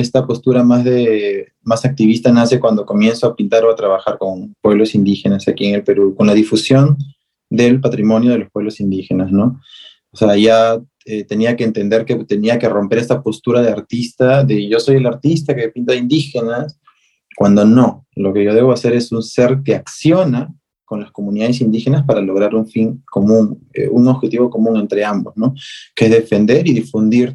esta postura más, de, más activista nace cuando comienzo a pintar o a trabajar con pueblos indígenas aquí en el Perú, con la difusión del patrimonio de los pueblos indígenas, ¿no? O sea, ya eh, tenía que entender que tenía que romper esta postura de artista, de yo soy el artista que pinta indígenas, cuando no, lo que yo debo hacer es un ser que acciona con las comunidades indígenas para lograr un fin común, eh, un objetivo común entre ambos, ¿no? Que es defender y difundir.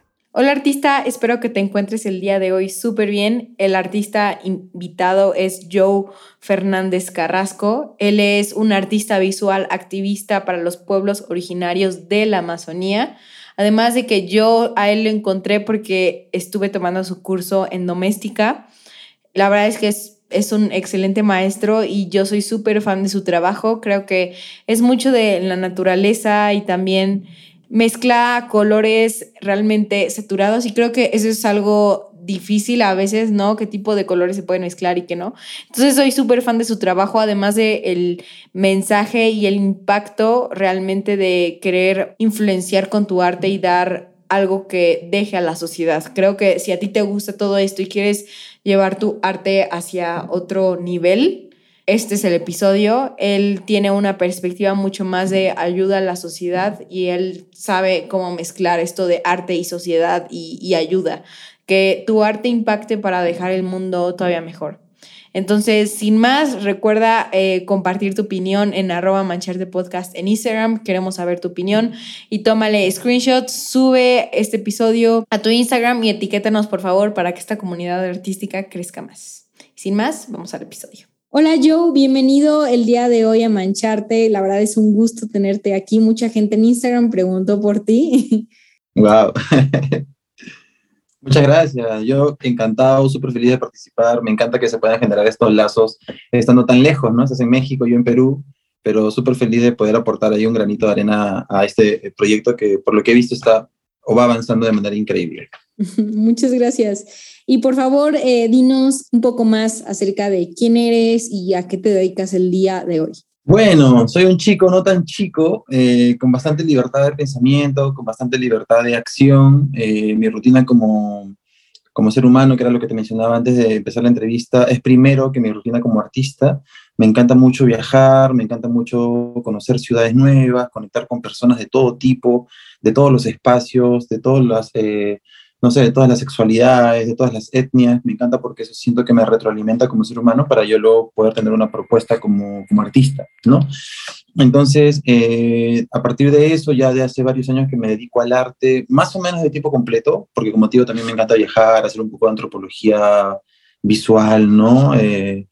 Hola artista, espero que te encuentres el día de hoy súper bien. El artista invitado es Joe Fernández Carrasco. Él es un artista visual activista para los pueblos originarios de la Amazonía. Además de que yo a él lo encontré porque estuve tomando su curso en doméstica. La verdad es que es, es un excelente maestro y yo soy súper fan de su trabajo. Creo que es mucho de la naturaleza y también mezcla colores realmente saturados y creo que eso es algo difícil a veces, ¿no? Qué tipo de colores se pueden mezclar y qué no. Entonces soy súper fan de su trabajo, además de el mensaje y el impacto realmente de querer influenciar con tu arte y dar algo que deje a la sociedad. Creo que si a ti te gusta todo esto y quieres llevar tu arte hacia otro nivel, este es el episodio. Él tiene una perspectiva mucho más de ayuda a la sociedad y él sabe cómo mezclar esto de arte y sociedad y, ayuda que tu arte impacte para dejar el mundo todavía mejor. Entonces, sin más, recuerda eh, compartir tu opinión en arroba mancharte podcast en Instagram. Queremos saber tu opinión y tómale screenshots, sube este episodio a tu Instagram y etiquétanos por favor para que esta comunidad artística crezca más. Sin más, vamos al episodio. Hola Joe, bienvenido el día de hoy a Mancharte. La verdad es un gusto tenerte aquí. Mucha gente en Instagram preguntó por ti. Wow. Muchas gracias. Yo encantado, súper feliz de participar. Me encanta que se puedan generar estos lazos estando tan lejos, ¿no? Estás en México, yo en Perú, pero súper feliz de poder aportar ahí un granito de arena a este proyecto que por lo que he visto está o va avanzando de manera increíble. Muchas gracias. Y por favor, eh, dinos un poco más acerca de quién eres y a qué te dedicas el día de hoy. Bueno, soy un chico no tan chico, eh, con bastante libertad de pensamiento, con bastante libertad de acción. Eh, mi rutina como, como ser humano, que era lo que te mencionaba antes de empezar la entrevista, es primero que mi rutina como artista. Me encanta mucho viajar, me encanta mucho conocer ciudades nuevas, conectar con personas de todo tipo, de todos los espacios, de todas las... Eh, no sé, de todas las sexualidades, de todas las etnias. Me encanta porque eso siento que me retroalimenta como ser humano para yo luego poder tener una propuesta como, como artista, ¿no? Entonces, eh, a partir de eso, ya de hace varios años que me dedico al arte, más o menos de tipo completo, porque como digo, también me encanta viajar, hacer un poco de antropología visual, ¿no? Eh,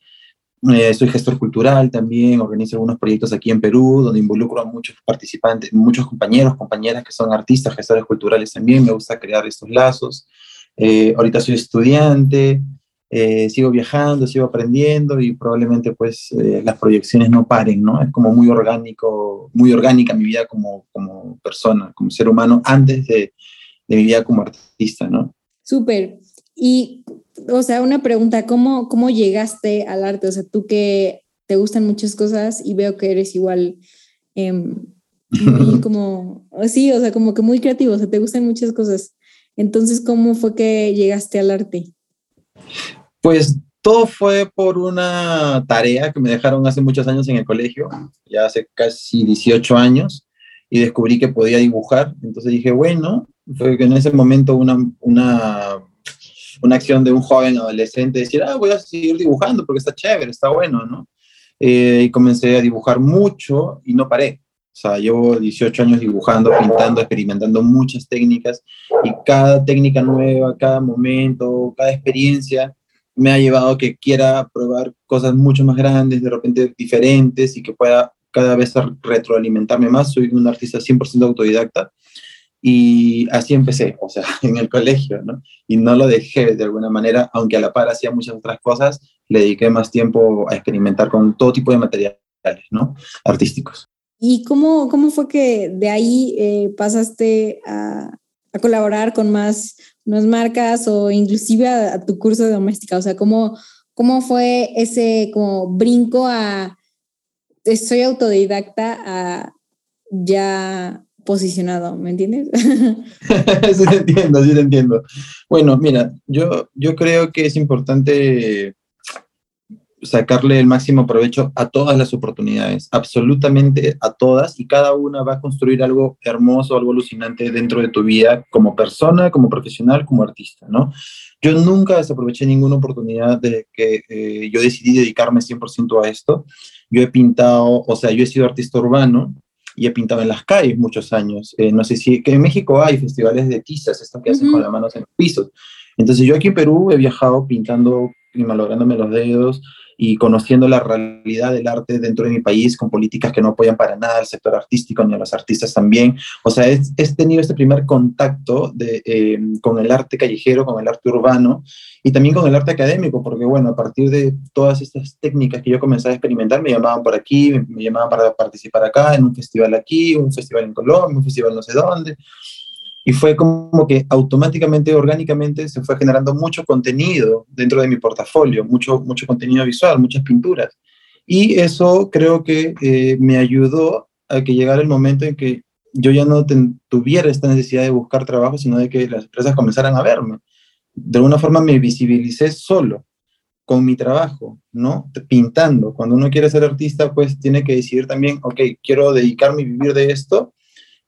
eh, soy gestor cultural también, organizo algunos proyectos aquí en Perú, donde involucro a muchos participantes, muchos compañeros, compañeras que son artistas, gestores culturales también, me gusta crear estos lazos. Eh, ahorita soy estudiante, eh, sigo viajando, sigo aprendiendo y probablemente pues las proyecciones no paren, ¿no? Es como muy orgánico, muy orgánica mi vida como, como persona, como ser humano, antes de, de mi vida como artista, ¿no? Súper. Y o sea, una pregunta, ¿cómo, ¿cómo llegaste al arte? O sea, tú que te gustan muchas cosas y veo que eres igual em, muy como, sí, o sea, como que muy creativo, o sea, te gustan muchas cosas. Entonces, ¿cómo fue que llegaste al arte? Pues todo fue por una tarea que me dejaron hace muchos años en el colegio, ya hace casi 18 años, y descubrí que podía dibujar. Entonces dije, bueno, fue que en ese momento una, una una acción de un joven adolescente, decir, ah, voy a seguir dibujando porque está chévere, está bueno, ¿no? Eh, y comencé a dibujar mucho y no paré. O sea, llevo 18 años dibujando, pintando, experimentando muchas técnicas y cada técnica nueva, cada momento, cada experiencia me ha llevado a que quiera probar cosas mucho más grandes, de repente diferentes y que pueda cada vez retroalimentarme más. Soy un artista 100% autodidacta y así empecé, o sea, en el colegio, ¿no? Y no lo dejé de alguna manera, aunque a la par hacía muchas otras cosas, le dediqué más tiempo a experimentar con todo tipo de materiales, ¿no? Artísticos. ¿Y cómo, cómo fue que de ahí eh, pasaste a, a, colaborar con más, más marcas o inclusive a, tu curso de doméstica? O sea, ¿cómo, cómo fue ese como brinco a soy autodidacta a ya posicionado, ¿me entiendes? sí te entiendo, sí te entiendo. Bueno, mira, yo, yo creo que es importante sacarle el máximo provecho a todas las oportunidades, absolutamente a todas, y cada una va a construir algo hermoso, algo alucinante dentro de tu vida como persona, como profesional, como artista, ¿no? Yo nunca desaproveché ninguna oportunidad de que eh, yo decidí dedicarme 100% a esto. Yo he pintado, o sea, yo he sido artista urbano, y he pintado en las calles muchos años. Eh, no sé si que en México hay festivales de tizas, esto que hacen con las manos en los pisos. Entonces yo aquí en Perú he viajado pintando y malográndome los dedos, y conociendo la realidad del arte dentro de mi país con políticas que no apoyan para nada al sector artístico ni a los artistas también. O sea, he, tenido este primer contacto de, em, con el arte callejero, con el arte urbano y también con el arte académico, porque bueno, a partir de todas estas técnicas que yo comencé a experimentar, me llamaban por aquí, me llamaban para participar acá, en un festival aquí, un festival en Colombia, un festival no sé dónde. Y fue como que automáticamente, orgánicamente, se fue generando mucho contenido dentro de mi portafolio, mucho, mucho contenido visual, muchas pinturas. Y eso creo que eh, me ayudó a que llegara el momento en que yo ya no tuviera esta necesidad de buscar trabajo, sino de que las empresas comenzaran a verme. De alguna forma me visibilicé solo con mi trabajo, ¿no? Pintando. Cuando uno quiere ser artista, pues tiene que decidir también, ok, quiero dedicarme y vivir de esto,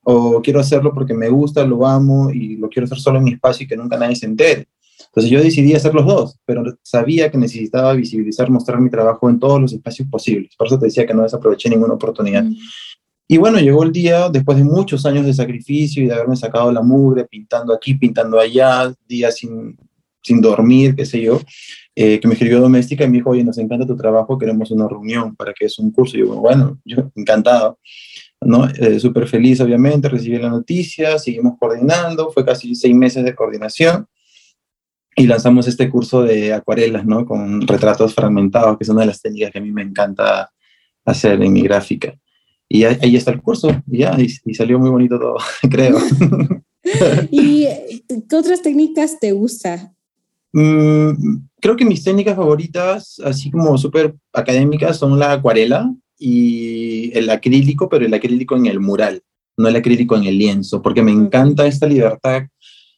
o quiero hacerlo porque me gusta, lo amo y lo quiero hacer solo en mi espacio y que nunca nadie se entere. Entonces yo decidí hacer los dos, pero sabía que necesitaba visibilizar, mostrar mi trabajo en todos los espacios posibles. Por eso te decía que no desaproveché ninguna oportunidad. Mm. Y bueno, llegó el día, después de muchos años de sacrificio y de haberme sacado la mugre, pintando aquí, pintando allá, días sin, sin dormir, qué sé yo, eh, que me escribió Doméstica y me dijo, oye, nos encanta tu trabajo, queremos una reunión para que es un curso. Y yo, bueno, yo encantado. ¿No? Eh, Súper feliz, obviamente, recibí la noticia, seguimos coordinando, fue casi seis meses de coordinación y lanzamos este curso de acuarelas, ¿no? Con retratos fragmentados, que es una de las técnicas que a mí me encanta hacer en mi gráfica. Y ahí, está el curso, y ya, y, salió muy bonito todo, creo. ¿Y qué otras técnicas te gusta? Mm, creo que mis técnicas favoritas, así como súper académicas, son la acuarela, y el acrílico, pero el acrílico en el mural, no el acrílico en el lienzo, porque me encanta esta libertad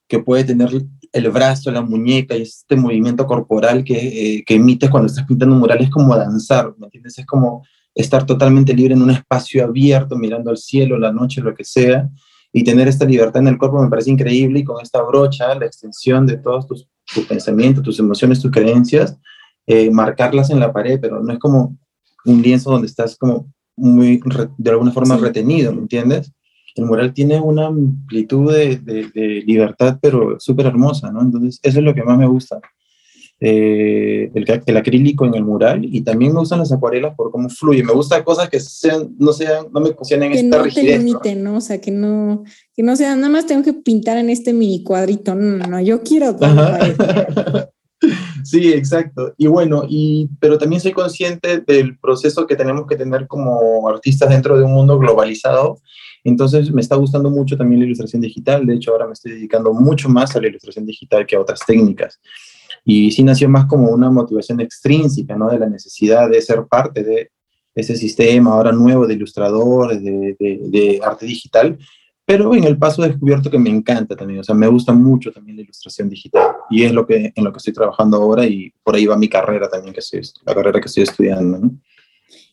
que puede tener el brazo, la muñeca y este movimiento corporal que, eh, que emites cuando estás pintando un mural. Es como danzar, ¿me entiendes? Es como estar totalmente libre en un espacio abierto, mirando al cielo, la noche, lo que sea, y tener esta libertad en el cuerpo me parece increíble y con esta brocha, la extensión de todos tus, tus pensamientos, tus emociones, tus creencias, eh, marcarlas en la pared, pero no es como un lienzo donde estás como muy, de alguna forma retenido, ¿me entiendes? El mural tiene una amplitud de, de, libertad, pero súper hermosa, ¿no? Entonces, eso es lo que más me gusta. Eh, el, el, acrílico en el mural y también me gustan las acuarelas por cómo fluye. Me gustan cosas que sean, no sean, no me posicionen en esta no rigidez. Te limiten, ¿no? O sea, que no, que no sea, nada más tengo que pintar en este mini cuadrito. No, no, no yo quiero. Sí, exacto. Y bueno, y, pero también soy consciente del proceso que tenemos que tener como artistas dentro de un mundo globalizado. Entonces me está gustando mucho también la ilustración digital. De hecho, ahora me estoy dedicando mucho más a la ilustración digital que a otras técnicas. Y sí nació más como una motivación extrínseca, ¿no? De la necesidad de ser parte de ese sistema ahora nuevo de ilustradores, de, de, de arte digital, pero en el paso he descubierto que me encanta también, o sea, me gusta mucho también la ilustración digital y es lo que, en lo que estoy trabajando ahora y por ahí va mi carrera también, que es la carrera que estoy estudiando. ¿no?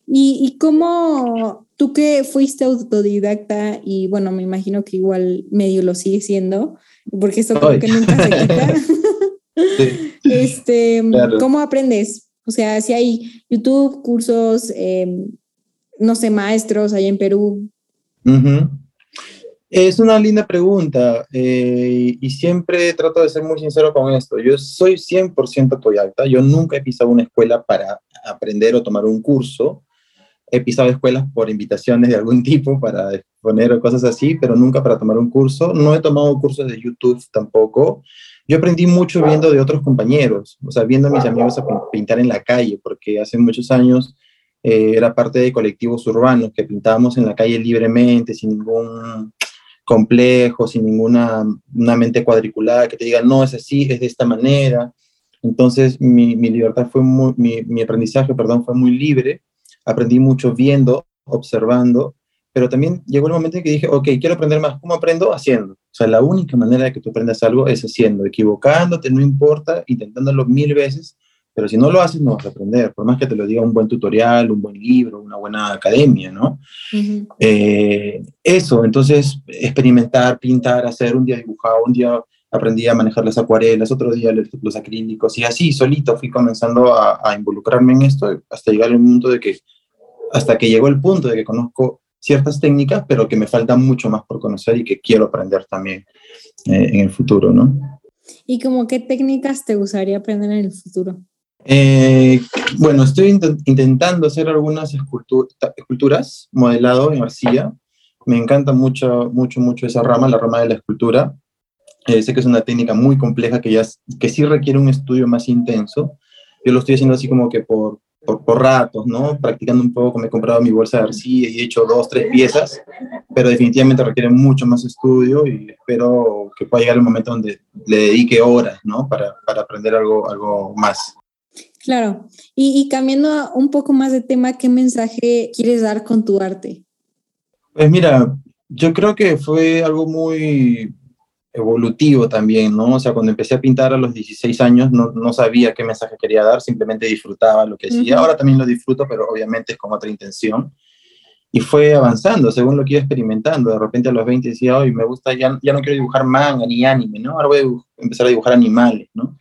¿Y, ¿Y cómo tú que fuiste autodidacta y bueno, me imagino que igual medio lo sigue siendo, porque eso creo que nunca se quita. sí. este, ¿Cómo aprendes? O sea, si hay YouTube, cursos, em, no sé, maestros allá en Perú. Uh es una linda pregunta eh, y siempre trato de ser muy sincero con esto. Yo soy 100% autodidacta. Yo nunca he pisado una escuela para aprender o tomar un curso. He pisado escuelas por invitaciones de algún tipo para exponer o cosas así, pero nunca para tomar un curso. No he tomado cursos de YouTube tampoco. Yo aprendí mucho viendo de otros compañeros, o sea, viendo a mis amigos a pintar en la calle, porque hace muchos años eh, era parte de colectivos urbanos que pintábamos en la calle libremente, sin ningún complejo, sin ninguna una mente cuadriculada que te diga, no, es así, es de esta manera. Entonces, mi, mi libertad fue muy, mi, mi, aprendizaje, perdón, fue muy libre. Aprendí mucho viendo, observando, pero también llegó el momento en que dije, ok, quiero aprender más. ¿Cómo aprendo? Haciendo. O sea, la única manera de que tú aprendas algo es haciendo, equivocándote, no importa, intentándolo mil veces, pero si no lo haces, no vas a aprender, por más que te lo diga un buen tutorial, un buen libro, una buena academia, ¿no? eh, eso, entonces, experimentar, pintar, hacer, un día dibujaba, un día aprendí a manejar las acuarelas, otro día los acrílicos, y así, solito fui comenzando a, a involucrarme en esto hasta llegar al punto de que, hasta que llegó el punto de que conozco ciertas técnicas, pero que me falta mucho más por conocer y que quiero aprender también eh, en el futuro, ¿no? ¿Y como qué técnicas te gustaría aprender en el futuro? Eh, bueno, estoy intentando hacer algunas esculturas modelado en arcilla. Me encanta mucho, mucho, mucho esa rama, la rama de la escultura. Eh, sé que es una técnica muy compleja que, ya, que sí requiere un estudio más intenso. Yo lo estoy haciendo así como que por, por, por, ratos, ¿no? Practicando un poco, me he comprado mi bolsa de arcilla y he hecho dos, tres piezas, pero definitivamente requiere mucho más estudio y espero que pueda llegar el momento donde le dedique horas, ¿no? Para, para aprender algo, algo más. Claro. Y, y, cambiando un poco más de tema, ¿qué mensaje quieres dar con tu arte? Pues mira, yo creo que fue algo muy evolutivo también, ¿no? O sea, cuando empecé a pintar a los 16 años no, no sabía qué mensaje quería dar, simplemente disfrutaba lo que hacía. Uh -huh. Ahora también lo disfruto, pero obviamente es con otra intención. Y fue avanzando según lo que iba experimentando. De repente a los 20 decía, hoy me gusta, ya, ya no quiero dibujar manga ni anime, ¿no? Ahora voy a empezar a dibujar animales, ¿no?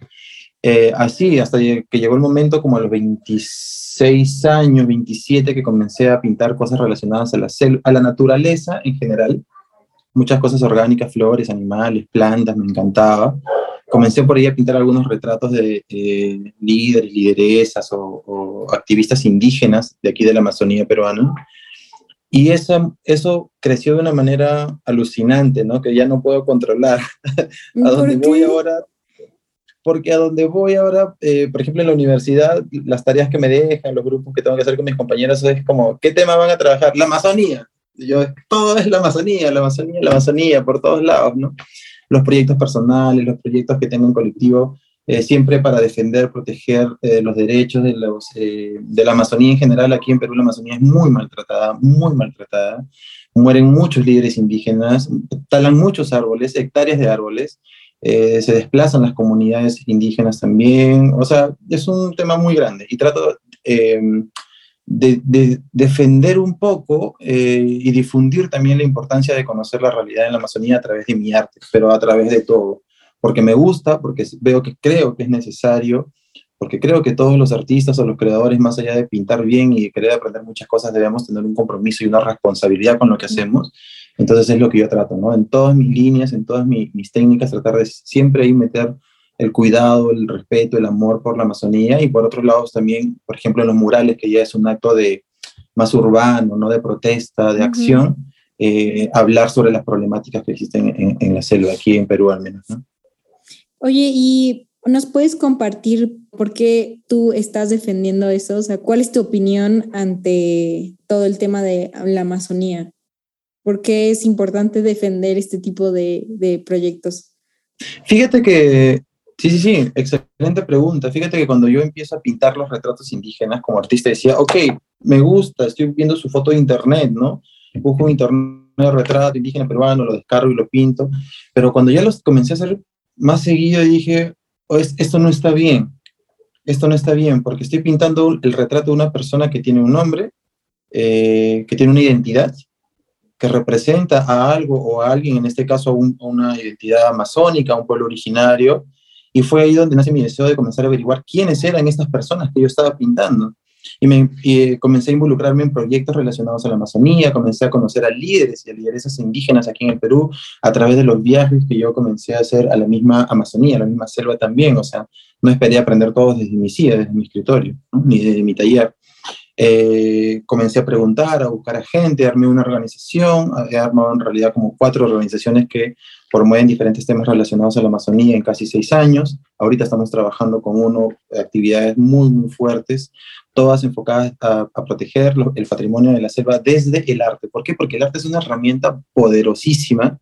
Eh, así, hasta que llegó el momento como a los 26 años, 27, que comencé a pintar cosas relacionadas a la, a la naturaleza en general, muchas cosas orgánicas, flores, animales, plantas, me encantaba. Comencé por ahí a pintar algunos retratos de eh, líderes, lideresas o, o, activistas indígenas de aquí de la Amazonía peruana. Y esa, eso creció de una manera alucinante, ¿no? Que ya no puedo controlar. a dónde voy ahora porque a donde voy ahora, eh, por ejemplo, en la universidad, las tareas que me dejan, los grupos que tengo que hacer con mis compañeros, es como, ¿qué tema van a trabajar? La Amazonía. Yo, todo es la Amazonía, la Amazonía, la Amazonía, por todos lados, ¿no? Los proyectos personales, los proyectos que tengo en colectivo, eh, siempre para defender, proteger eh, los derechos de, los, de la Amazonía en general. Aquí en Perú la Amazonía es muy maltratada, muy maltratada. Mueren muchos líderes indígenas, talan muchos árboles, hectáreas de árboles, eh, se desplazan las comunidades indígenas también, o sea, es un tema muy grande. Y trato eh, de, de, defender un poco eh, y difundir también la importancia de conocer la realidad en la Amazonía a través de mi arte, pero a través de todo, porque me gusta, porque veo que creo que es necesario, porque creo que todos los artistas o los creadores, más allá de pintar bien y de querer aprender muchas cosas, debemos tener un compromiso y una responsabilidad con lo que hacemos. Entonces es lo que yo trato, ¿no? En todas mis líneas, en todas mis, mis técnicas, tratar de siempre ahí meter el cuidado, el respeto, el amor por la Amazonía y por otros lados también, por ejemplo, en los murales, que ya es un acto de más urbano, ¿no? De protesta, de uh -huh. acción, eh, hablar sobre las problemáticas que existen en, en, la selva, aquí en Perú al menos, ¿no? Oye, ¿y nos puedes compartir por qué tú estás defendiendo eso? O sea, ¿cuál es tu opinión ante todo el tema de la Amazonía? ¿Por qué es importante defender este tipo de, de proyectos? Fíjate que, sí, sí, sí, excelente pregunta. Fíjate que cuando yo empiezo a pintar los retratos indígenas como artista, decía, ok, me gusta, estoy viendo su foto de internet, ¿no? Busco un internet retrato indígena peruano, lo descargo y lo pinto. Pero cuando ya los comencé a hacer más seguido, dije, oh, esto no está bien. Esto no está bien, porque estoy pintando el retrato de una persona que tiene un nombre, eh, que tiene una identidad, que representa a algo o a alguien, en este caso a, un, a, una identidad amazónica, a un pueblo originario, y fue ahí donde nace mi deseo de comenzar a averiguar quiénes eran estas personas que yo estaba pintando. Y, me, y comencé a involucrarme en proyectos relacionados a la Amazonía, comencé a conocer a líderes y a lideresas indígenas aquí en el Perú a través de los viajes que yo comencé a hacer a la misma Amazonía, a la misma selva también, o sea, no esperé aprender todo desde mi silla, desde mi escritorio, ni desde mi taller. Eh, comencé a preguntar, a buscar a gente, armé una organización, he armado en realidad como cuatro organizaciones que promueven diferentes temas relacionados a la Amazonía en casi seis años. Ahorita estamos trabajando con uno, actividades muy, muy fuertes, todas enfocadas a, proteger el patrimonio de la selva desde el arte. ¿Por qué? Porque el arte es una herramienta poderosísima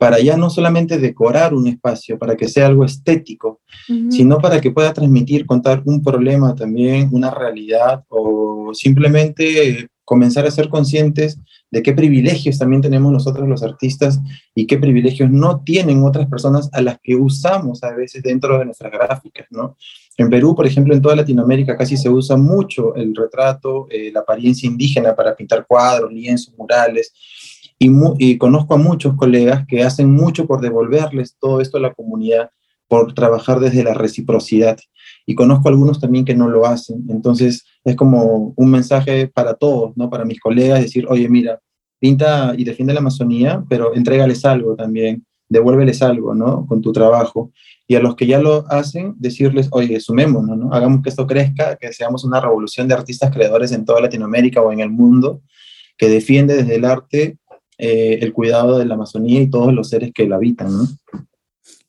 para ya no solamente decorar un espacio, para que sea algo estético, sino para que pueda transmitir, contar un problema también, una realidad o simplemente comenzar a ser conscientes de qué privilegios también tenemos nosotros los artistas y qué privilegios no tienen otras personas a las que usamos a veces dentro de nuestras gráficas, ¿no? En Perú, por ejemplo, en toda Latinoamérica casi se usa mucho el retrato, eh, la apariencia indígena para pintar cuadros, lienzos, murales, y, conozco a muchos colegas que hacen mucho por devolverles todo esto a la comunidad, por trabajar desde la reciprocidad. Y conozco a algunos también que no lo hacen. Entonces es como un mensaje para todos, ¿no? Para mis colegas, decir, oye, mira, pinta y defiende la Amazonía, pero entrégales algo también, devuélveles algo, ¿no? Con tu trabajo. Y a los que ya lo hacen, decirles, oye, sumémonos, ¿no? Hagamos que esto crezca, que seamos una revolución de artistas creadores en toda Latinoamérica o en el mundo, que defiende desde el arte eh, el cuidado de la Amazonía y todos los seres que la habitan, ¿no?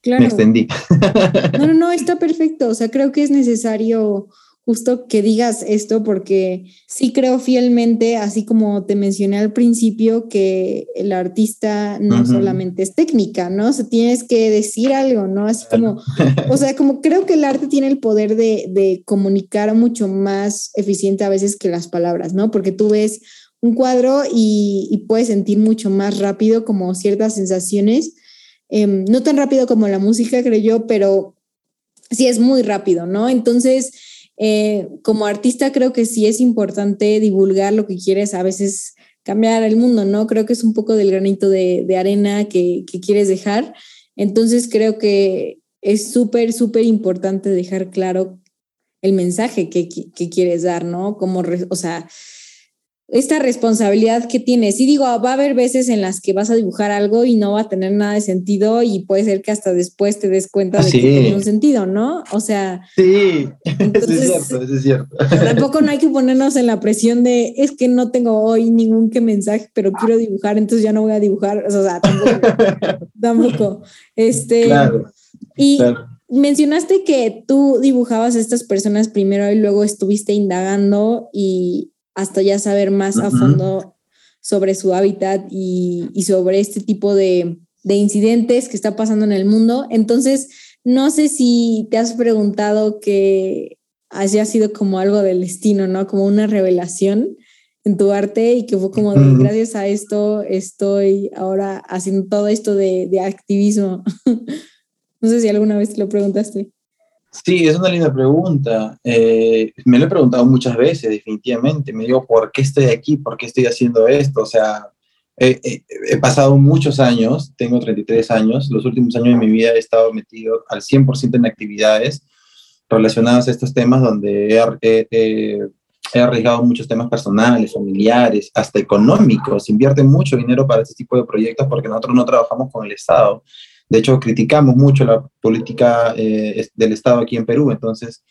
Claro. Me extendí. No, no, no, está perfecto. O sea, creo que es necesario justo que digas esto porque sí creo fielmente, así como te mencioné al principio, que el artista no solamente es técnica, ¿no? O sea, tienes que decir algo, ¿no? Así como, o sea, como creo que el arte tiene el poder de, de comunicar mucho más eficiente a veces que las palabras, ¿no? Porque tú ves un cuadro y, puedes sentir mucho más rápido como ciertas sensaciones. Em, no tan rápido como la música, creo yo, pero sí es muy rápido, ¿no? Entonces, eh, como artista creo que sí es importante divulgar lo que quieres, a veces cambiar el mundo, ¿no? Creo que es un poco del granito de, arena que, quieres dejar. Entonces, creo que es súper, súper importante dejar claro el mensaje que, quieres dar, ¿no? Como, o sea, esta responsabilidad que tienes. Y digo, va a haber veces en las que vas a dibujar algo y no va a tener nada de sentido y puede ser que hasta después te des cuenta de que tiene un sentido, ¿no? O sea... Sí, eso es cierto, eso es cierto. Tampoco no hay que ponernos en la presión de, es que no tengo hoy ningún que mensaje, pero quiero dibujar, entonces ya no voy a dibujar. O sea, tampoco. tampoco. Este, claro, y mencionaste que tú dibujabas a estas personas primero y luego estuviste indagando y, hasta ya saber más a fondo sobre su hábitat y, sobre este tipo de, incidentes que está pasando en el mundo. Entonces, no sé si te has preguntado que haya sido como algo del destino, ¿no? Como una revelación en tu arte y que fue como de gracias a esto estoy ahora haciendo todo esto de, de activismo. no sé si alguna vez te lo preguntaste. Sí, es una linda pregunta. Eh, me lo he preguntado muchas veces, definitivamente. Me digo, ¿por qué estoy aquí? ¿Por qué estoy haciendo esto? O sea, he pasado muchos años, tengo 33 años, los últimos años de mi vida he estado metido al 100% en actividades relacionadas a estos temas donde he, arriesgado muchos temas personales, familiares, hasta económicos. Invierte mucho dinero para este tipo de proyectos porque nosotros no trabajamos con el Estado. De hecho, criticamos mucho la política eh, del Estado aquí en Perú, entonces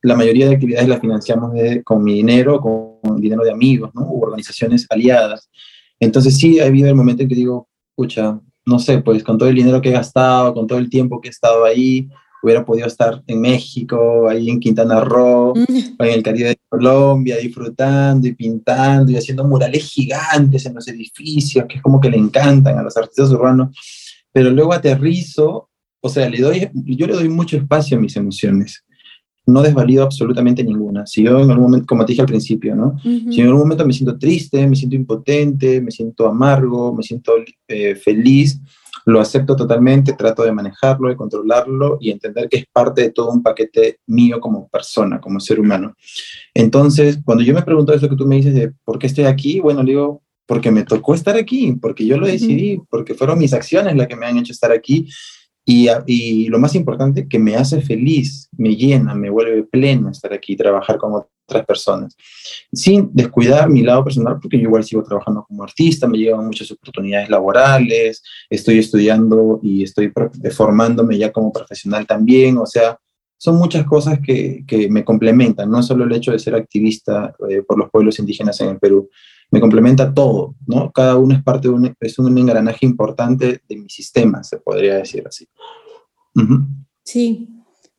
la mayoría de actividades las financiamos con mi dinero, con dinero de amigos, ¿no? U organizaciones aliadas. Entonces sí ha habido el momento en que digo, escucha, no sé, pues con todo el dinero que he gastado, con todo el tiempo que he estado ahí, hubiera podido estar en México, ahí en Quintana Roo, mm. en el Caribe de Colombia, disfrutando y pintando y haciendo murales gigantes en los edificios, que es como que le encantan a los artistas urbanos pero luego aterrizo, o sea, le doy, yo le doy mucho espacio a mis emociones. No desvalido absolutamente ninguna. Si yo en algún momento, como te dije al principio, ¿no? Si en algún momento me siento triste, me siento impotente, me siento amargo, me siento eh, feliz, lo acepto totalmente, trato de manejarlo, de controlarlo y entender que es parte de todo un paquete mío como persona, como ser humano. Entonces, cuando yo me pregunto eso que tú me dices de por qué estoy aquí, bueno, le digo, porque me tocó estar aquí, porque yo lo decidí, porque fueron mis acciones las que me han hecho estar aquí. Y, y, lo más importante, que me hace feliz, me llena, me vuelve pleno estar aquí, trabajar con otras personas, sin descuidar mi lado personal, porque yo igual sigo trabajando como artista, me llegan muchas oportunidades laborales, estoy estudiando y estoy formándome ya como profesional también, o sea, son muchas cosas que, que me complementan, no solo el hecho de ser activista eh, por los pueblos indígenas en el Perú, me complementa todo, ¿no? Cada uno es parte de un, es un engranaje importante de mi sistema, se podría decir así. Sí,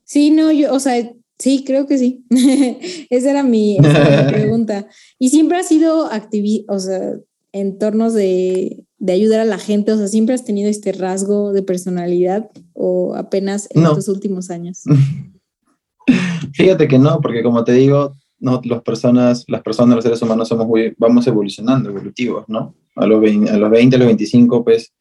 sí, no, yo, o sea, Sí, creo que sí. esa era mi, pregunta. Y siempre has sido activista, o sea, en tornos de, ayudar a la gente, o sea, siempre has tenido este rasgo de personalidad o apenas en estos últimos años. Fíjate que no, porque como te digo, no, las personas, las personas, los seres humanos somos vamos evolucionando, evolutivos, ¿no? A los, 20, a los 20, a los 25, pues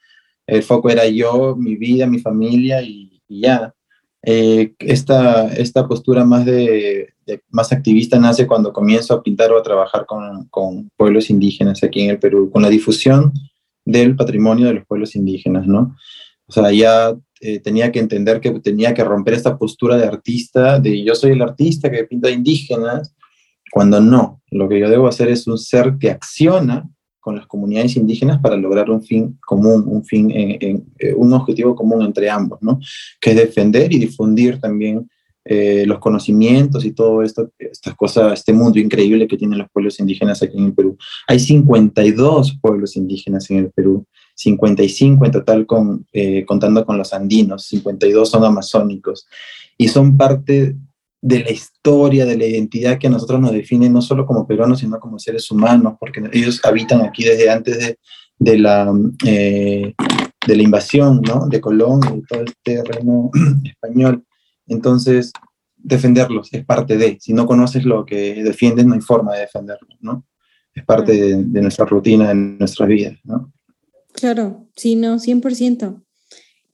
el foco era yo, mi vida, mi familia y, ya. Eh, esta, esta postura más, de, más activista nace cuando comienzo a pintar o a trabajar con, con, pueblos indígenas aquí en el Perú, con la difusión del patrimonio de los pueblos indígenas, ¿no? O sea, ya eh, tenía que entender que tenía que romper esta postura de artista, de yo soy el artista que pinta indígenas, cuando no, lo que yo debo hacer es un ser que acciona con las comunidades indígenas para lograr un fin común, un fin, en, eh, un objetivo común entre ambos, ¿no? Que es defender y difundir también eh, los conocimientos y todo esto, estas cosas, este mundo increíble que tienen los pueblos indígenas aquí en el Perú. Hay 52 pueblos indígenas en el Perú, 55 en total con, eh, contando con los andinos, 52 son amazónicos y son parte de la historia, de la identidad que a nosotros nos define no solo como peruanos, sino como seres humanos, porque ellos habitan aquí desde antes de, de la, eh, de la invasión ¿no? de Colón y todo este reino español. Entonces, defenderlos es parte de, si no conoces lo que defiendes, no hay forma de defenderlos, ¿no? Es parte de, de nuestra rutina, de nuestra vida, ¿no? Claro, sí, no, 100%.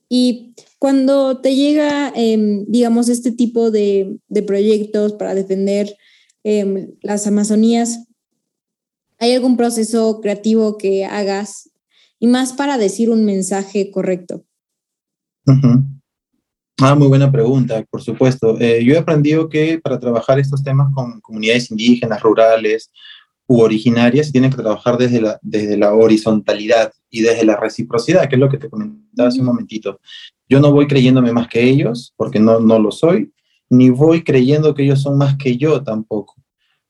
Y cuando te llega, em, digamos, este tipo de, proyectos para defender em, las Amazonías, ¿hay algún proceso creativo que hagas y más para decir un mensaje correcto? Ah, muy buena pregunta, por supuesto. Eh, yo he aprendido que para trabajar estos temas con comunidades indígenas, rurales u originarias, se tiene que trabajar desde la, desde la horizontalidad y desde la reciprocidad, que es lo que te comentaba hace un momentito. Yo no voy creyéndome más que ellos, porque no, no lo soy, ni voy creyendo que ellos son más que yo tampoco,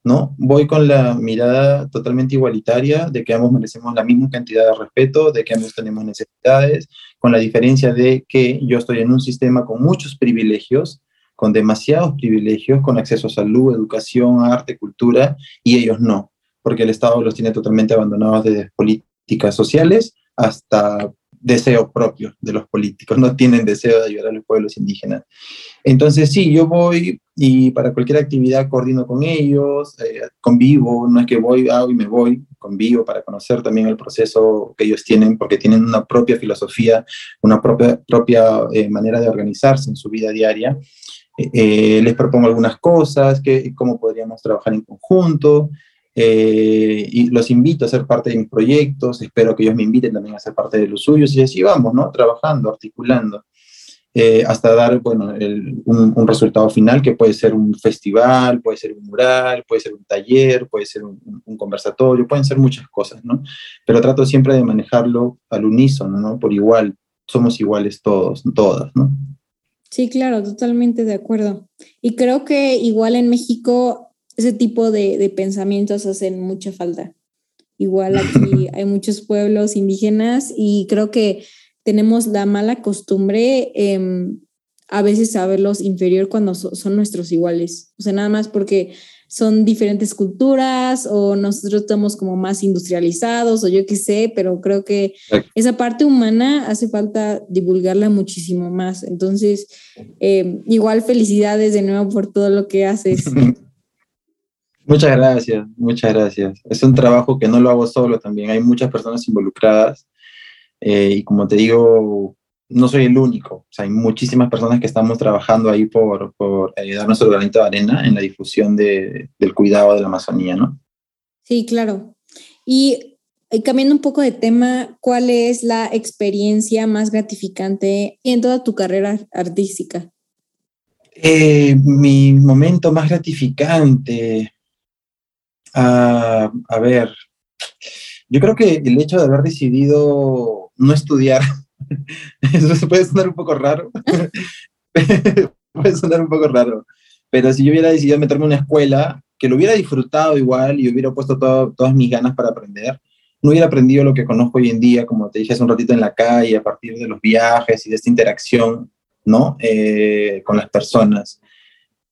¿no? Voy con la mirada totalmente igualitaria de que ambos merecemos la misma cantidad de respeto, de que ambos tenemos necesidades, con la diferencia de que yo estoy en un sistema con muchos privilegios, con demasiados privilegios, con acceso a salud, educación, arte, cultura, y ellos no, porque el Estado los tiene totalmente abandonados desde políticas sociales hasta deseo propio de los políticos, no tienen deseo de ayudar a los pueblos indígenas. Entonces, sí, yo voy y para cualquier actividad coordino con ellos, eh, convivo, no es que voy ah, y me voy, convivo para conocer también el proceso que ellos tienen, porque tienen una propia filosofía, una propia, propia eh, manera de organizarse en su vida diaria. Eh, les propongo algunas cosas, que, cómo podríamos trabajar en conjunto, eh, y los invito a ser parte de mis proyectos, espero que ellos me inviten también a ser parte de los suyos y así vamos, ¿no? Trabajando, articulando, eh, hasta dar, bueno, un, resultado final que puede ser un festival, puede ser un mural, puede ser un taller, puede ser un, conversatorio, pueden ser muchas cosas, ¿no? Pero trato siempre de manejarlo al unísono, ¿no? Por igual, somos iguales todos, todas, ¿no? Sí, claro, totalmente de acuerdo. Y creo que igual en México ese tipo de, pensamientos hacen mucha falta. Igual aquí hay muchos pueblos indígenas y creo que tenemos la mala costumbre em, a veces a verlos inferior cuando son nuestros iguales. O sea, nada más porque son diferentes culturas o nosotros estamos como más industrializados o yo qué sé, pero creo que esa parte humana hace falta divulgarla muchísimo más. Entonces, em, igual felicidades de nuevo por todo lo que haces. Muchas gracias, muchas gracias. Es un trabajo que no lo hago solo también, hay muchas personas involucradas eh, y como te digo, no soy el único, o sea, hay muchísimas personas que estamos trabajando ahí por, por ayudar nuestro granito de arena en la difusión de, del cuidado de la Amazonía, ¿no? Sí, claro. Y eh, cambiando un poco de tema, ¿cuál es la experiencia más gratificante en toda tu carrera artística? Eh, mi momento más gratificante, a ver, yo creo que el hecho de haber decidido no estudiar, eso puede sonar un poco raro, puede sonar un poco raro, pero si yo hubiera decidido meterme en una escuela, que lo hubiera disfrutado igual y hubiera puesto todas mis ganas para aprender, no hubiera aprendido lo que conozco hoy en día, como te dije hace un ratito en la calle, a partir de los viajes y de esta interacción, ¿no? Eh, con las personas.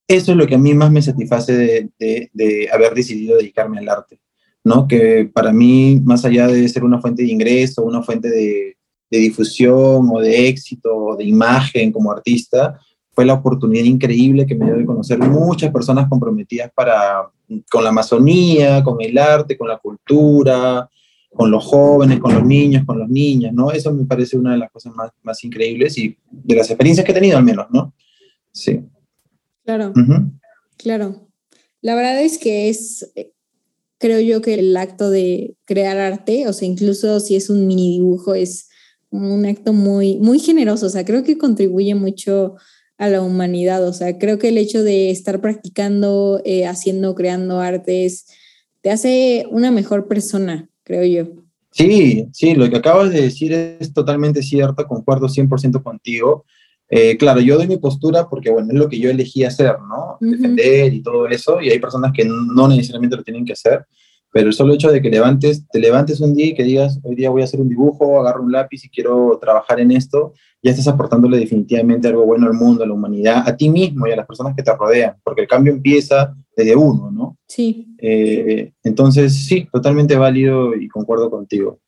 Eso es lo que a mí más me satisface de, de, haber decidido dedicarme al arte, ¿no? Que para mí, más allá de ser una fuente de ingreso, una fuente de, de difusión o de éxito o de imagen como artista, fue la oportunidad increíble que me dio de conocer muchas personas comprometidas para, con la Amazonía, con el arte, con la cultura, con los jóvenes, con los niños, con los niñas, ¿no? Eso me parece una de las cosas más, más increíbles y de las experiencias que he tenido al menos, ¿no? Sí. Claro, claro. La verdad es que es, creo yo que el acto de crear arte, o sea, incluso si es un mini dibujo, es un acto muy, muy generoso, o sea, creo que contribuye mucho a la humanidad, o sea, creo que el hecho de estar practicando, eh, haciendo, creando artes, te hace una mejor persona, creo yo. Sí, sí, lo que acabas de decir es totalmente cierto, concuerdo 100% contigo. Eh, claro, yo doy mi postura porque, bueno, es lo que yo elegí hacer, ¿no? Defender y todo eso, y hay personas que no necesariamente lo tienen que hacer, pero el solo hecho de que levantes, te levantes un día y que digas, hoy día voy a hacer un dibujo, agarro un lápiz y quiero trabajar en esto, ya estás aportándole definitivamente algo bueno al mundo, a la humanidad, a ti mismo y a las personas que te rodean, porque el cambio empieza desde uno, ¿no? Sí. Eh, entonces, sí, totalmente válido y concuerdo contigo.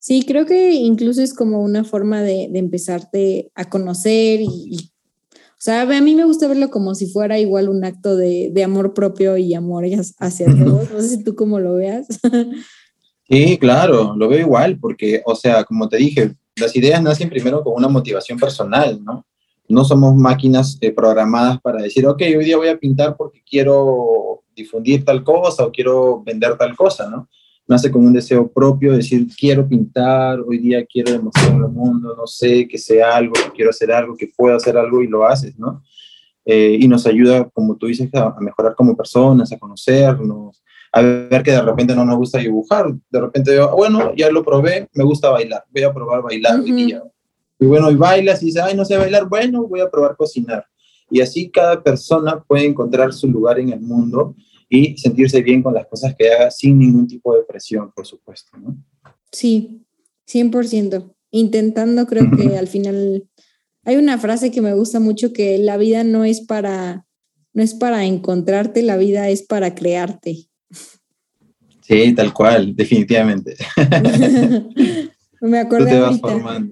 Sí, creo que incluso es como una forma de, empezarte a conocer y, o sea, a mí me gusta verlo como si fuera igual un acto de, amor propio y amor hacia todos. No sé si tú cómo lo veas. Sí, claro, lo veo igual, porque, o sea, como te dije, las ideas nacen primero con una motivación personal, ¿no? No somos máquinas eh, programadas para decir, ok, hoy día voy a pintar porque quiero difundir tal cosa o quiero vender tal cosa, ¿no? Nace con un deseo propio, decir, quiero pintar, hoy día quiero demostrar al mundo, no sé, que sea algo, que quiero hacer algo, que pueda hacer algo y lo haces, ¿no? Eh, y nos ayuda, como tú dices, a, mejorar como personas, a conocernos, a ver que de repente no nos gusta dibujar, de repente yo, bueno, ya lo probé, me gusta bailar, voy a probar bailar hoy día. Y bueno, y bailas y dices, ay, no sé bailar, bueno, voy a probar cocinar. Y así cada persona puede encontrar su lugar en el mundo y sentirse bien con las cosas que haga sin ningún tipo de presión, por supuesto. ¿no? Sí, 100%. Intentando, creo que al final hay una frase que me gusta mucho que la vida no es para no es para encontrarte, la vida es para crearte. Sí, tal cual, definitivamente. me acordé ahorita.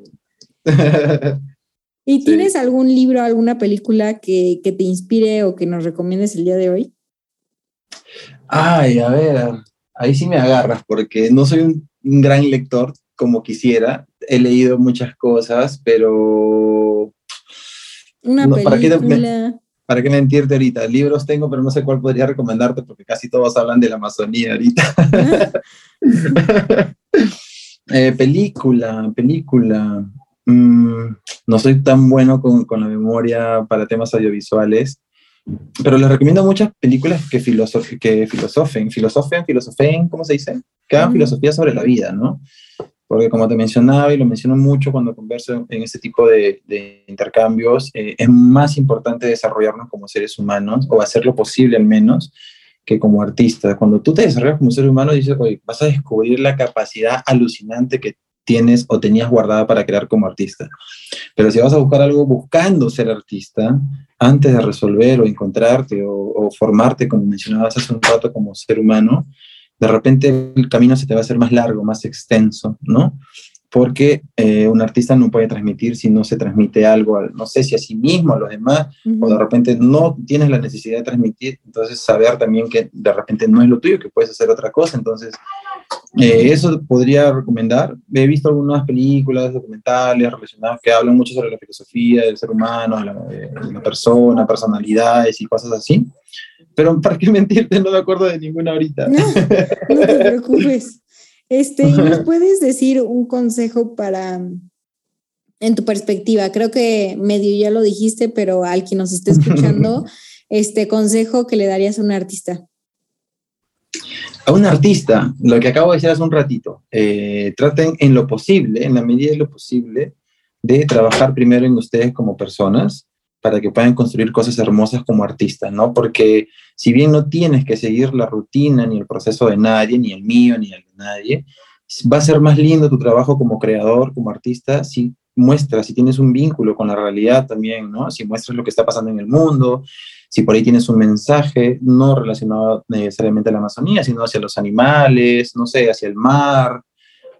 ¿Y tienes algún libro, alguna película que, que, te inspire o que nos recomiendes el día de hoy? Ay, a ver, ahí sí me agarras porque no soy un, gran lector como quisiera. He leído muchas cosas, pero... Una película. ¿Para qué, mentirte ahorita? Libros tengo, pero no sé cuál podría recomendarte porque casi todos hablan de la Amazonía ahorita. Eh, película, película. Mm, no soy tan bueno con, con, la memoria para temas audiovisuales. Pero les recomiendo muchas películas que, que filosofen, filosofen, filosofen, ¿cómo se dice? Que hagan filosofía sobre la vida, ¿no? Porque como te mencionaba y lo menciono mucho cuando converso en este tipo de, de intercambios, eh, es más importante desarrollarnos como seres humanos, o hacer lo posible al menos, que como artista. Cuando tú te desarrollas como ser humano, dices, oye, vas a descubrir la capacidad alucinante que tienes o tenías guardada para crear como artista. Pero si vas a buscar algo buscando ser artista, antes de resolver o encontrarte o, formarte, como mencionabas hace un rato, como ser humano, de repente el camino se te va a hacer más largo, más extenso, ¿no? Porque eh, un artista no puede transmitir si no se transmite algo, no sé si a sí mismo, a los demás, o de repente no tienes la necesidad de transmitir, entonces saber también que de repente no es lo tuyo, que puedes hacer otra cosa, entonces eh, eso podría recomendar. He visto algunas películas, documentales relacionadas que hablan mucho sobre la filosofía del ser humano, la, la persona, personalidades y cosas así. Pero para qué mentirte, no me acuerdo de ninguna ahorita. No, no te preocupes. Este, ¿nos puedes decir un consejo para, en tu perspectiva? Creo que medio ya lo dijiste, pero al quien nos esté escuchando, este consejo que le darías a un artista a un artista, lo que acabo de decir hace un ratito, eh, traten en lo posible, en la medida de lo posible, de trabajar primero en ustedes como personas para que puedan construir cosas hermosas como artistas, ¿no? Porque si bien no tienes que seguir la rutina ni el proceso de nadie, ni el mío, ni el de nadie, va a ser más lindo tu trabajo como creador, como artista, si muestras, si tienes un vínculo con la realidad también, ¿no? Si muestras lo que está pasando en el mundo, Si por ahí tienes un mensaje no relacionado necesariamente a la Amazonía, sino hacia los animales, no sé, hacia el mar,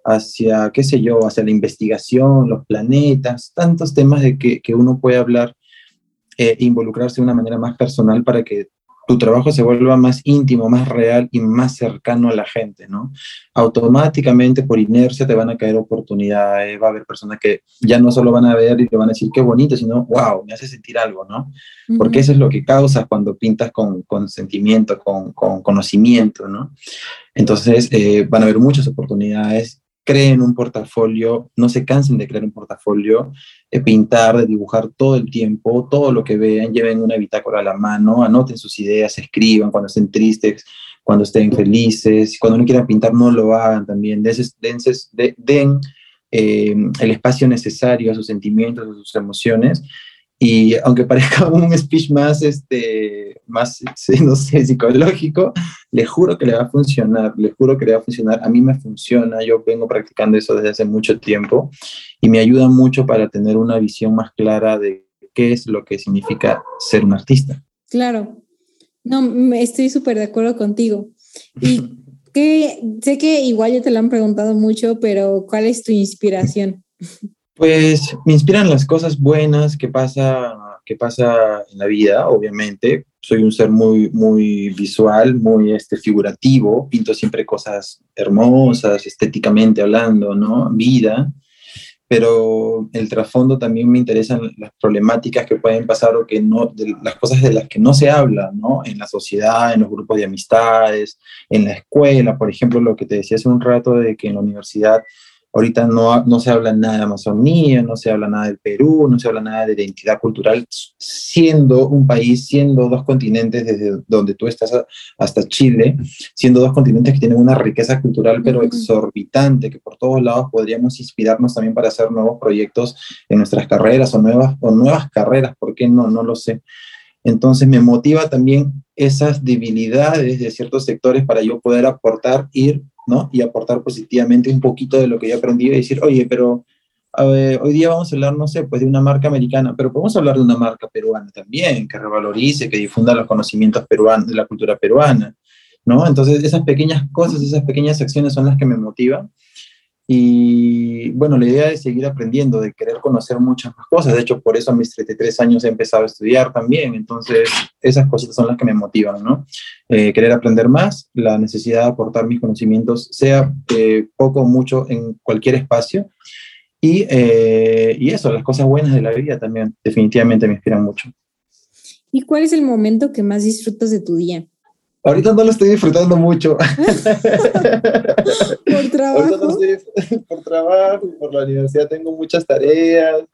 hacia, qué sé yo, hacia la investigación, los planetas, tantos temas de que, que uno puede hablar e involucrarse de una manera más personal para que tu trabajo se vuelva más íntimo, más real y más cercano a la gente, ¿no? Automáticamente, por inercia, te van a caer oportunidades, va a haber personas que ya no solo van a ver y te van a decir qué bonito, sino, wow, me hace sentir algo, ¿no? Porque eso es lo que causas cuando pintas con, con sentimiento, con, con, conocimiento, ¿no? Entonces, eh, van a haber muchas oportunidades creen un portafolio, no se cansen de crear un portafolio, de pintar, de dibujar todo el tiempo, todo lo que vean, lleven una bitácora a la mano, anoten sus ideas, escriban cuando estén tristes, cuando estén felices, cuando no quieran pintar, no lo hagan también, den, eh, el espacio necesario a sus sentimientos, a sus emociones y aunque parezca un speech más, este, más, no sé, psicológico, le juro que le va a funcionar, le juro que le va a funcionar. A mí me funciona, yo vengo practicando eso desde hace mucho tiempo y me ayuda mucho para tener una visión más clara de qué es lo que significa ser un artista. Claro, no, estoy súper de acuerdo contigo. Y que, sé que igual ya te lo han preguntado mucho, pero ¿cuál es tu inspiración? Pues me inspiran las cosas buenas que pasa, que pasa en la vida, obviamente. Soy un ser muy, muy visual, muy este, figurativo, pinto siempre cosas hermosas, estéticamente hablando, ¿no? Vida. Pero el trasfondo también me interesan las problemáticas que pueden pasar o que no, las cosas de las que no se habla, ¿no? En la sociedad, en los grupos de amistades, en la escuela, por ejemplo, lo que te decía hace un rato de que en la universidad Ahorita no, no se habla nada de Amazonía, no se habla nada del Perú, no se habla nada de identidad cultural, siendo un país, siendo dos continentes desde donde tú estás hasta Chile, siendo dos continentes que tienen una riqueza cultural pero exorbitante, que por todos lados podríamos inspirarnos también para hacer nuevos proyectos en nuestras carreras o nuevas, o nuevas carreras, ¿por qué no? No lo sé. Entonces me motiva también esas debilidades de ciertos sectores para yo poder aportar, ir ¿no? Y aportar positivamente un poquito de lo que yo he aprendido y decir, oye, pero hoy día vamos a hablar, no sé, pues de una marca americana, pero podemos hablar de una marca peruana también, que revalorice, que difunda los conocimientos peruanos, de la cultura peruana, ¿no? Entonces, esas pequeñas cosas, esas pequeñas acciones son las que me motivan y bueno, la idea es seguir aprendiendo, de querer conocer muchas más cosas. De hecho, por eso a mis 33 años he empezado a estudiar también. Entonces, esas cosas son las que me motivan, ¿no? Eh, querer aprender más, la necesidad de aportar mis conocimientos, sea eh, poco o mucho en cualquier espacio. Y, eh, y eso, las cosas buenas de la vida también definitivamente me inspiran mucho. ¿Y cuál es el momento que más disfrutas de tu día? Ahorita no lo estoy disfrutando mucho. por trabajo. por trabajo, por la universidad tengo muchas tareas.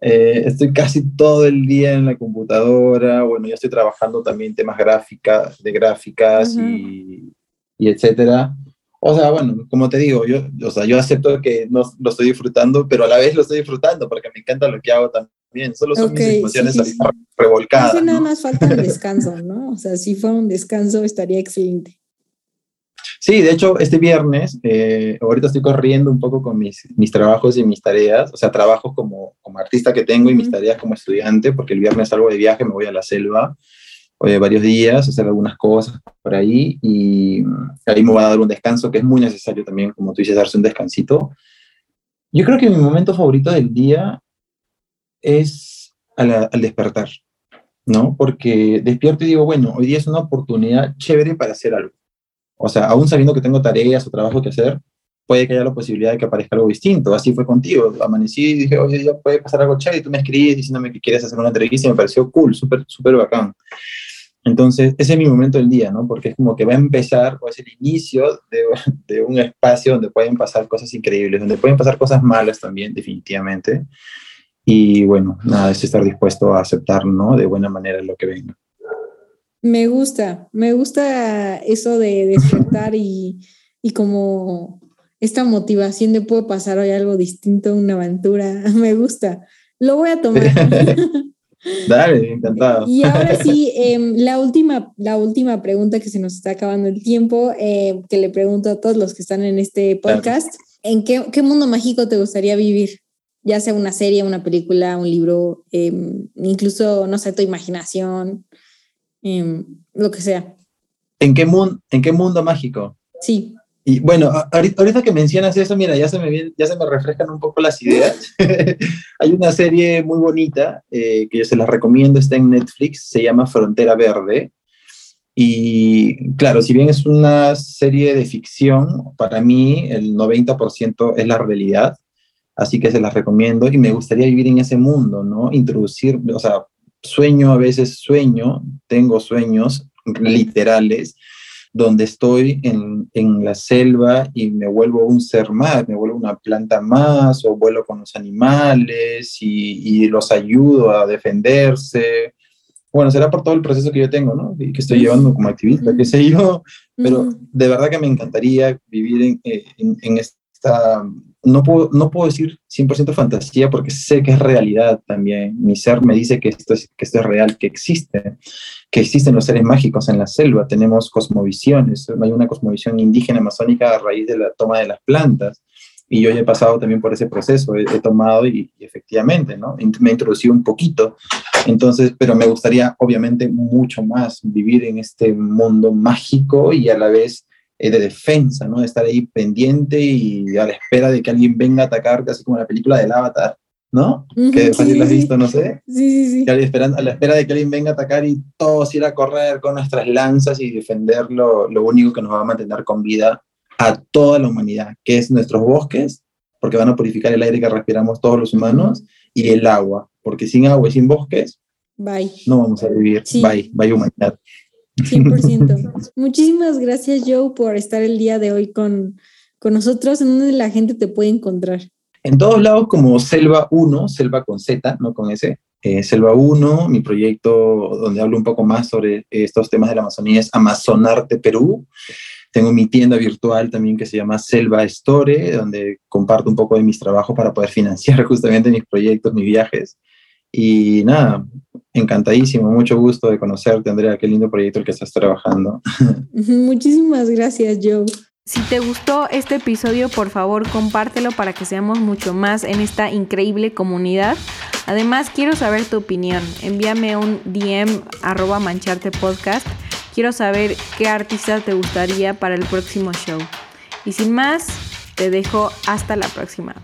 Eh, estoy casi todo el día en la computadora. Bueno, yo estoy trabajando también temas gráficas, de gráficas y, y, etcétera. O sea, bueno, como te digo, yo, o sea, yo acepto que no lo estoy disfrutando, pero a la vez lo estoy disfrutando porque me encanta lo que hago también bien, solo son mis emociones revolcadas. nada más falta el descanso, ¿no? O sea, si fuera un descanso estaría excelente. Sí, de hecho, este viernes, eh, ahorita estoy corriendo un poco con mis, mis trabajos y mis tareas, o sea, trabajos como, como artista que tengo y mis tareas como estudiante, porque el viernes salgo de viaje, me voy a la selva voy varios días, hacer algunas cosas por ahí y ahí me voy a dar un descanso que es muy necesario también, como tú dices, darse un descansito. Yo creo que mi momento favorito del día es al, despertar, ¿no? Porque despierto y digo, bueno, hoy día es una oportunidad chévere para hacer algo. O sea, aún sabiendo que tengo tareas o trabajo que hacer, puede que haya la posibilidad de que aparezca algo distinto. Así fue contigo. Amanecí y dije, oye, ya puede pasar algo chévere. Y tú me escribes diciéndome que quieres hacer una entrevista y me pareció cool, súper, súper bacán. Entonces, ese es mi momento del día, ¿no? Porque es como que va a empezar, o es el inicio de un espacio donde pueden pasar cosas increíbles, donde pueden pasar cosas malas también, definitivamente. Y bueno, nada, es estar dispuesto a aceptar, ¿no? De buena manera lo que venga. Me gusta, me gusta eso de despertar y, y como esta motivación de puede pasar hoy algo distinto, una aventura, me gusta. Lo voy a tomar. Dale, encantado. Y ahora sí, em, la, última, la última pregunta que se nos está acabando el tiempo, eh, que le pregunto a todos los que están en este podcast, ¿en qué, qué mundo mágico te gustaría vivir? Ya sea una serie, una película, un libro, em, incluso, no sé, tu imaginación. em, lo que sea. ¿En qué, mundo, ¿En qué mundo mágico? Sí. Y bueno, ahorita que mencionas eso, mira, ya se me, ya se me refrescan un poco las ideas. Hay una serie muy bonita eh, que yo se la recomiendo, está en Netflix, se llama Frontera Verde. Y claro, si bien es una serie de ficción, para mí el 90% es la realidad, así que se las recomiendo y me gustaría vivir en ese mundo, ¿no? Introducir, o sea, sueño a veces, sueño, tengo sueños literales, donde estoy en, en, la selva y me vuelvo un ser más, me vuelvo una planta más, o vuelo con los animales y, y los ayudo a defenderse. Bueno, será por todo el proceso que yo tengo, ¿no? Y que estoy llevando como activista, qué sé yo, pero de verdad que me encantaría vivir en, eh, en, en esta no puedo, no puedo decir 100% fantasía porque sé que es realidad también. Mi ser me dice que esto, es, que esto es real, que existe, que existen los seres mágicos en la selva. Tenemos cosmovisiones. Hay una cosmovisión indígena amazónica a raíz de la toma de las plantas. Y yo ya he pasado también por ese proceso, he, tomado y, y, efectivamente, ¿no? Me he introducido un poquito. Entonces, pero me gustaría obviamente mucho más vivir en este mundo mágico y a la vez eh, de defensa, ¿no? De estar ahí pendiente y a la espera de que alguien venga a atacar, casi como la película del Avatar, ¿no? que sí, lo has visto, no sé. Sí, sí, sí. Que a la espera de que alguien venga a atacar y todos ir a correr con nuestras lanzas y defender lo, lo único que nos va a mantener con vida a toda la humanidad, que es nuestros bosques, porque van a purificar el aire que respiramos todos los humanos, y el agua, porque sin agua y sin bosques, bye. no vamos a vivir. Bye, bye humanidad. 100%. Muchísimas gracias, Joe, por estar el día de hoy con, con nosotros. ¿En dónde la gente te puede encontrar? En todos lados como Selva 1, Selva con Z, no con S. Eh, Selva 1, mi proyecto donde hablo un poco más sobre estos temas de la Amazonía es Amazonarte Perú. Tengo mi tienda virtual también que se llama Selva Store, donde comparto un poco de mis trabajos para poder financiar justamente mis proyectos, mis viajes. Y nada, encantadísimo, mucho gusto de conocerte, Andrea, qué lindo proyecto el que estás trabajando. Muchísimas gracias, Joe. Si te gustó este episodio, por favor, compártelo para que seamos mucho más en esta increíble comunidad. Además, quiero saber tu opinión. Envíame un DM arroba mancharte podcast. Quiero saber qué artista te gustaría para el próximo show. Y sin más, te dejo hasta la próxima.